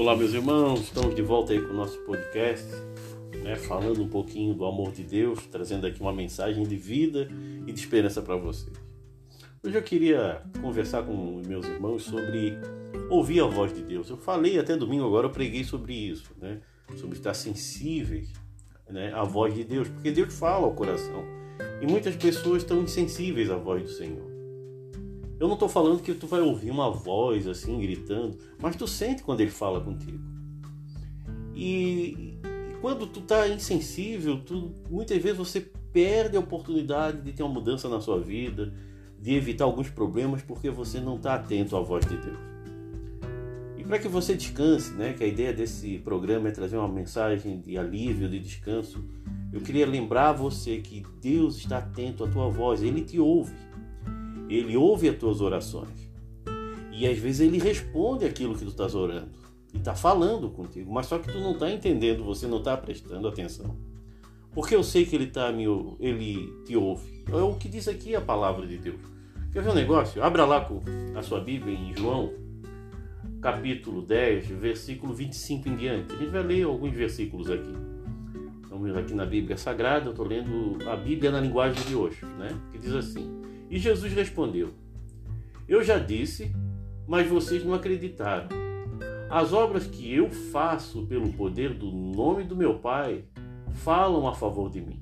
Olá, meus irmãos, estamos de volta aí com o nosso podcast, né, falando um pouquinho do amor de Deus, trazendo aqui uma mensagem de vida e de esperança para vocês. Hoje eu queria conversar com meus irmãos sobre ouvir a voz de Deus. Eu falei até domingo agora, eu preguei sobre isso, né, sobre estar sensíveis né, à voz de Deus, porque Deus fala ao coração e muitas pessoas estão insensíveis à voz do Senhor. Eu não estou falando que tu vai ouvir uma voz assim gritando, mas tu sente quando ele fala contigo. E, e quando tu está insensível, tu, muitas vezes você perde a oportunidade de ter uma mudança na sua vida, de evitar alguns problemas porque você não está atento à voz de Deus. E para que você descanse, né, que a ideia desse programa é trazer uma mensagem de alívio, de descanso, eu queria lembrar você que Deus está atento à tua voz, Ele te ouve. Ele ouve as tuas orações. E às vezes ele responde aquilo que tu estás orando. E está falando contigo. Mas só que tu não está entendendo, você não está prestando atenção. Porque eu sei que ele, tá ele te ouve. É o que diz aqui a palavra de Deus. Quer ver um negócio? Abra lá a sua Bíblia em João, capítulo 10, versículo 25 em diante. A gente vai ler alguns versículos aqui. Vamos aqui na Bíblia Sagrada, eu estou lendo a Bíblia na linguagem de hoje, né? Que diz assim: e Jesus respondeu: Eu já disse, mas vocês não acreditaram. As obras que eu faço pelo poder do nome do meu Pai falam a favor de mim.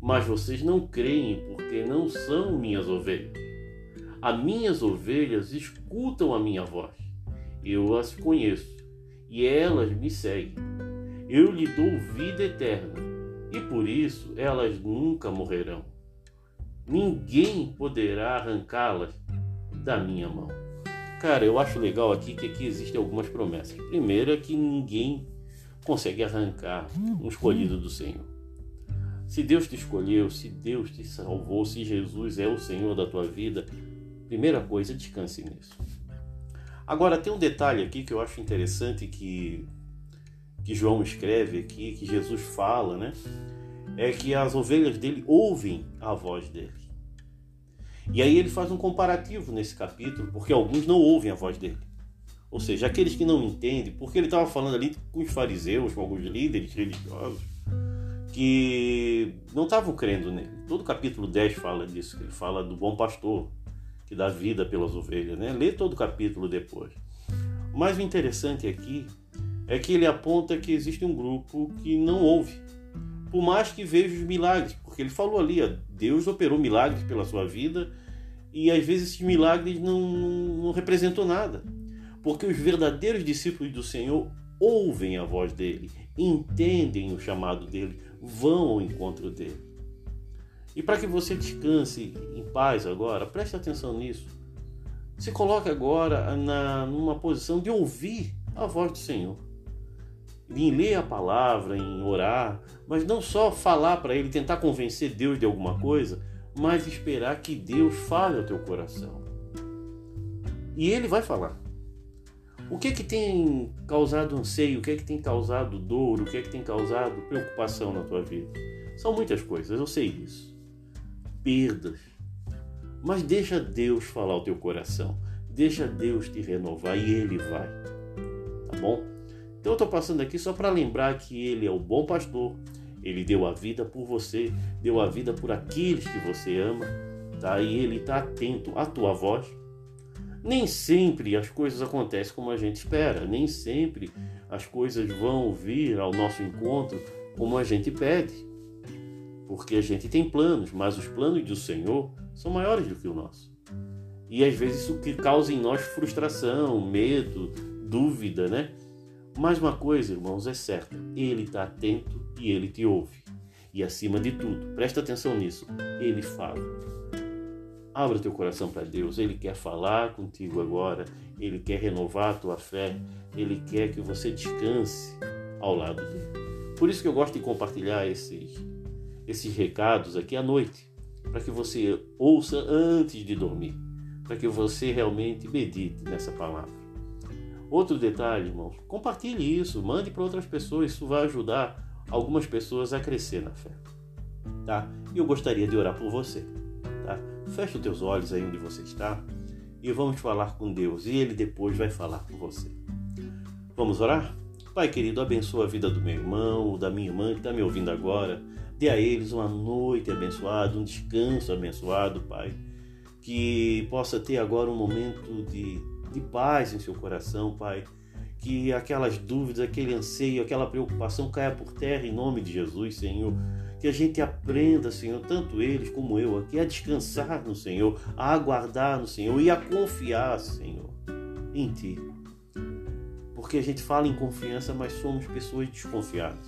Mas vocês não creem porque não são minhas ovelhas. As minhas ovelhas escutam a minha voz. Eu as conheço e elas me seguem. Eu lhe dou vida eterna e por isso elas nunca morrerão ninguém poderá arrancá-las da minha mão. Cara, eu acho legal aqui que aqui existem algumas promessas. Primeiro é que ninguém consegue arrancar um escolhido do Senhor. Se Deus te escolheu, se Deus te salvou, se Jesus é o Senhor da tua vida, primeira coisa, descanse nisso. Agora tem um detalhe aqui que eu acho interessante que que João escreve aqui, que Jesus fala, né? É que as ovelhas dele ouvem a voz dele. E aí ele faz um comparativo nesse capítulo, porque alguns não ouvem a voz dele. Ou seja, aqueles que não entendem, porque ele estava falando ali com os fariseus, com alguns líderes religiosos, que não estavam crendo nele. Todo capítulo 10 fala disso, ele fala do bom pastor, que dá vida pelas ovelhas. Né? Lê todo o capítulo depois. Mas o interessante aqui é que ele aponta que existe um grupo que não ouve por mais que veja os milagres, porque ele falou ali, ó, Deus operou milagres pela sua vida e às vezes esses milagres não, não representam nada, porque os verdadeiros discípulos do Senhor ouvem a voz dele, entendem o chamado dele, vão ao encontro dele. E para que você descanse em paz agora, preste atenção nisso. Se coloque agora na, numa posição de ouvir a voz do Senhor em ler a palavra, em orar, mas não só falar para ele, tentar convencer Deus de alguma coisa, mas esperar que Deus fale ao teu coração. E ele vai falar. O que é que tem causado anseio? O que é que tem causado dor? O que é que tem causado preocupação na tua vida? São muitas coisas, eu sei disso. Perdas. Mas deixa Deus falar ao teu coração. Deixa Deus te renovar e ele vai. Tá bom? Então eu estou passando aqui só para lembrar que Ele é o bom pastor. Ele deu a vida por você, deu a vida por aqueles que você ama, tá? E Ele está atento à tua voz. Nem sempre as coisas acontecem como a gente espera, nem sempre as coisas vão vir ao nosso encontro como a gente pede, porque a gente tem planos, mas os planos do Senhor são maiores do que o nosso. E às vezes isso que causa em nós frustração, medo, dúvida, né? Mas uma coisa, irmãos, é certa: Ele está atento e ele te ouve. E acima de tudo, presta atenção nisso, ele fala. Abra teu coração para Deus, ele quer falar contigo agora, ele quer renovar a tua fé, ele quer que você descanse ao lado dele. Por isso que eu gosto de compartilhar esses, esses recados aqui à noite, para que você ouça antes de dormir, para que você realmente medite nessa palavra. Outro detalhe, irmãos, compartilhe isso, mande para outras pessoas, isso vai ajudar algumas pessoas a crescer na fé. Tá? E eu gostaria de orar por você. Tá? Feche os teus olhos aí onde você está e vamos falar com Deus e Ele depois vai falar com você. Vamos orar? Pai querido, abençoa a vida do meu irmão, da minha irmã que está me ouvindo agora. Dê a eles uma noite abençoada, um descanso abençoado, Pai. Que possa ter agora um momento de, de paz em seu coração, Pai. Que aquelas dúvidas, aquele anseio, aquela preocupação caia por terra em nome de Jesus, Senhor. Que a gente aprenda, Senhor, tanto eles como eu aqui, a descansar no Senhor, a aguardar no Senhor e a confiar, Senhor, em Ti. Porque a gente fala em confiança, mas somos pessoas desconfiadas.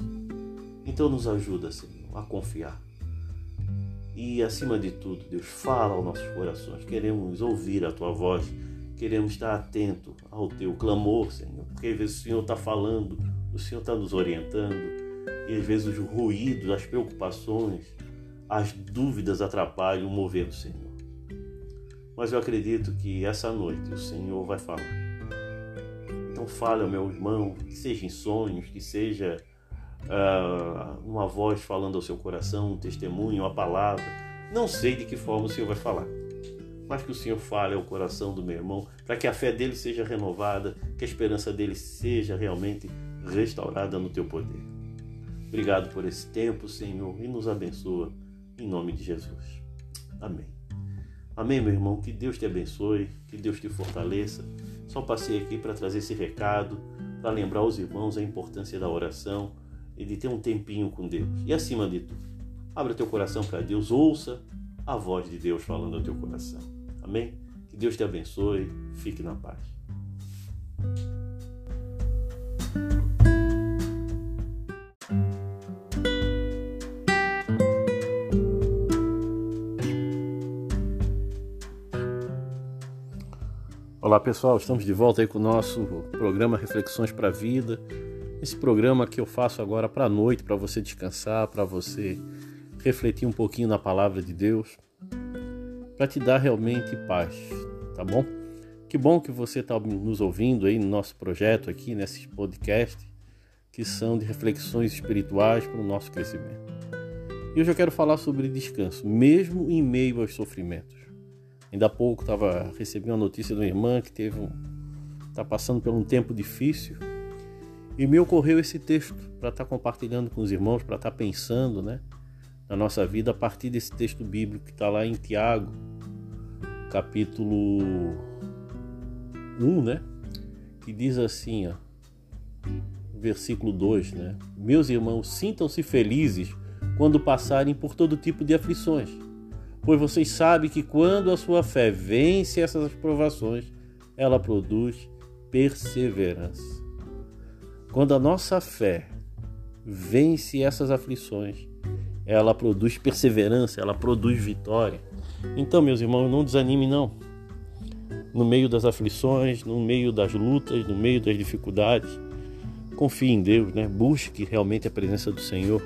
Então nos ajuda, Senhor, a confiar. E acima de tudo, Deus, fala aos nossos corações. Queremos ouvir a tua voz, queremos estar atento ao teu clamor, Senhor. Porque às vezes o Senhor está falando, o Senhor está nos orientando, e às vezes os ruídos, as preocupações, as dúvidas atrapalham o mover do Senhor. Mas eu acredito que essa noite o Senhor vai falar então fale meu irmão, que seja em sonhos, que seja uh, uma voz falando ao seu coração, um testemunho, uma palavra. Não sei de que forma o Senhor vai falar, mas que o Senhor fale ao coração do meu irmão, para que a fé dele seja renovada, que a esperança dele seja realmente restaurada no teu poder. Obrigado por esse tempo, Senhor, e nos abençoa em nome de Jesus. Amém. Amém, meu irmão. Que Deus te abençoe, que Deus te fortaleça. Só passei aqui para trazer esse recado, para lembrar os irmãos a importância da oração e de ter um tempinho com Deus. E acima de tudo, abra teu coração para Deus, ouça a voz de Deus falando ao teu coração. Amém? Que Deus te abençoe. Fique na paz. Olá pessoal, estamos de volta aí com o nosso programa Reflexões para a Vida. Esse programa que eu faço agora para a noite, para você descansar, para você refletir um pouquinho na palavra de Deus, para te dar realmente paz, tá bom? Que bom que você está nos ouvindo aí no nosso projeto aqui, nesse podcast, que são de reflexões espirituais para o nosso crescimento. E hoje eu quero falar sobre descanso, mesmo em meio aos sofrimentos. Ainda há pouco estava recebendo uma notícia de uma irmã que teve um está passando por um tempo difícil e me ocorreu esse texto para estar tá compartilhando com os irmãos, para estar tá pensando, né, na nossa vida a partir desse texto bíblico que está lá em Tiago, capítulo 1, né, que diz assim, ó, versículo 2, né? Meus irmãos, sintam-se felizes quando passarem por todo tipo de aflições pois vocês sabem que quando a sua fé vence essas provações, ela produz perseverança. Quando a nossa fé vence essas aflições, ela produz perseverança, ela produz vitória. Então, meus irmãos, não desanime não. No meio das aflições, no meio das lutas, no meio das dificuldades, confie em Deus, né? Busque realmente a presença do Senhor.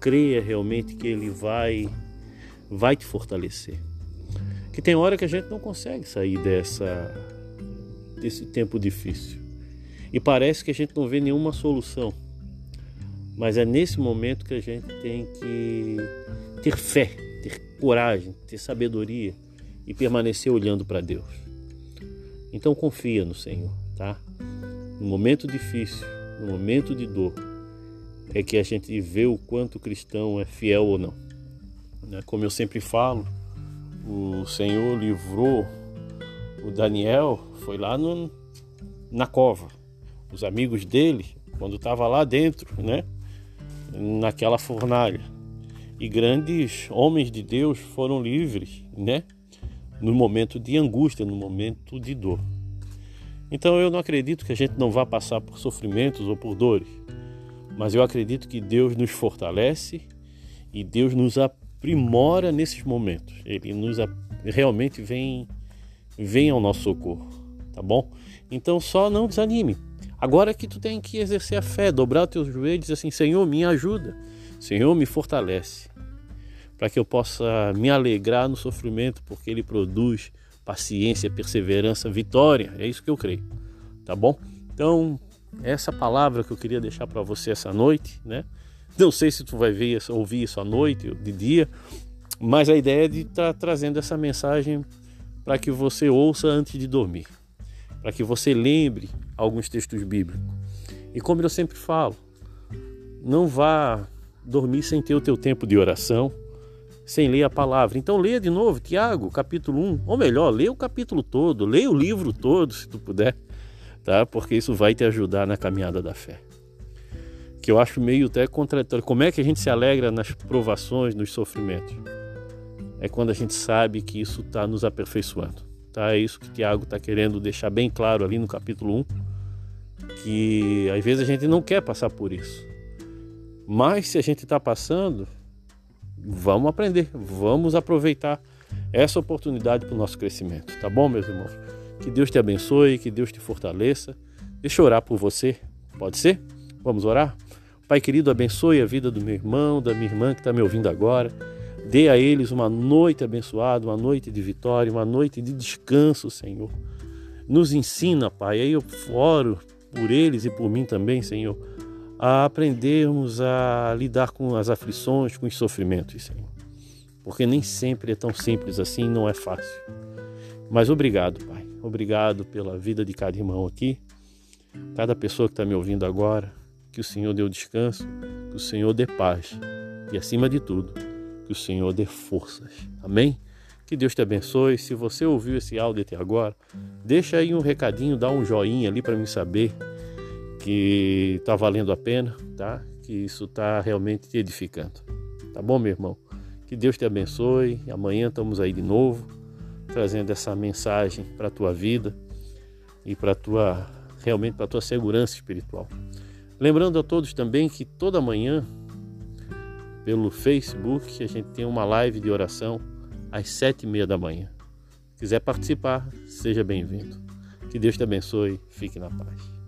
Creia realmente que ele vai vai te fortalecer. Que tem hora que a gente não consegue sair dessa desse tempo difícil. E parece que a gente não vê nenhuma solução. Mas é nesse momento que a gente tem que ter fé, ter coragem, ter sabedoria e permanecer olhando para Deus. Então confia no Senhor, tá? No momento difícil, no momento de dor, é que a gente vê o quanto o cristão é fiel ou não. Né? Como eu sempre falo, o Senhor livrou o Daniel, foi lá no, na cova. Os amigos dele, quando estava lá dentro, né? Naquela fornalha. E grandes homens de Deus foram livres, né? No momento de angústia, no momento de dor. Então eu não acredito que a gente não vá passar por sofrimentos ou por dores, mas eu acredito que Deus nos fortalece e Deus nos aprimora nesses momentos. Ele nos realmente vem vem ao nosso socorro, tá bom? Então só não desanime. Agora que tu tem que exercer a fé, dobrar os teus joelhos e assim, Senhor, me ajuda. Senhor, me fortalece. Para que eu possa me alegrar no sofrimento, porque ele produz paciência, perseverança, vitória. É isso que eu creio. Tá bom? Então, essa palavra que eu queria deixar para você essa noite, né? Não sei se tu vai ver, ouvir isso à noite ou de dia, mas a ideia é de estar tá trazendo essa mensagem para que você ouça antes de dormir. Para que você lembre alguns textos bíblicos. E como eu sempre falo, não vá dormir sem ter o teu tempo de oração, sem ler a palavra. Então leia de novo Tiago, capítulo 1, ou melhor, leia o capítulo todo, leia o livro todo, se tu puder, tá? Porque isso vai te ajudar na caminhada da fé. Que eu acho meio até contraditório. Como é que a gente se alegra nas provações, nos sofrimentos? É quando a gente sabe que isso está nos aperfeiçoando. Tá? É isso que Tiago está querendo deixar bem claro ali no capítulo 1, que às vezes a gente não quer passar por isso. Mas se a gente está passando, vamos aprender, vamos aproveitar essa oportunidade para o nosso crescimento, tá bom, meus irmãos? Que Deus te abençoe, que Deus te fortaleça. Deixa eu orar por você, pode ser? Vamos orar? Pai querido, abençoe a vida do meu irmão, da minha irmã que está me ouvindo agora. Dê a eles uma noite abençoada, uma noite de vitória, uma noite de descanso, Senhor. Nos ensina, Pai. Aí eu oro por eles e por mim também, Senhor, a aprendermos a lidar com as aflições, com os sofrimentos, Senhor. Porque nem sempre é tão simples assim, não é fácil. Mas obrigado, Pai. Obrigado pela vida de cada irmão aqui, cada pessoa que está me ouvindo agora. Que o Senhor dê o descanso, que o Senhor dê paz e, acima de tudo, que o Senhor dê forças. Amém? Que Deus te abençoe. Se você ouviu esse áudio até agora, deixa aí um recadinho, dá um joinha ali para mim saber que está valendo a pena, tá? Que isso está realmente te edificando. Tá bom, meu irmão? Que Deus te abençoe. Amanhã estamos aí de novo, trazendo essa mensagem para a tua vida e para tua realmente para a tua segurança espiritual. Lembrando a todos também que toda manhã pelo Facebook. A gente tem uma live de oração às sete e meia da manhã. Se quiser participar, seja bem-vindo. Que Deus te abençoe. Fique na paz.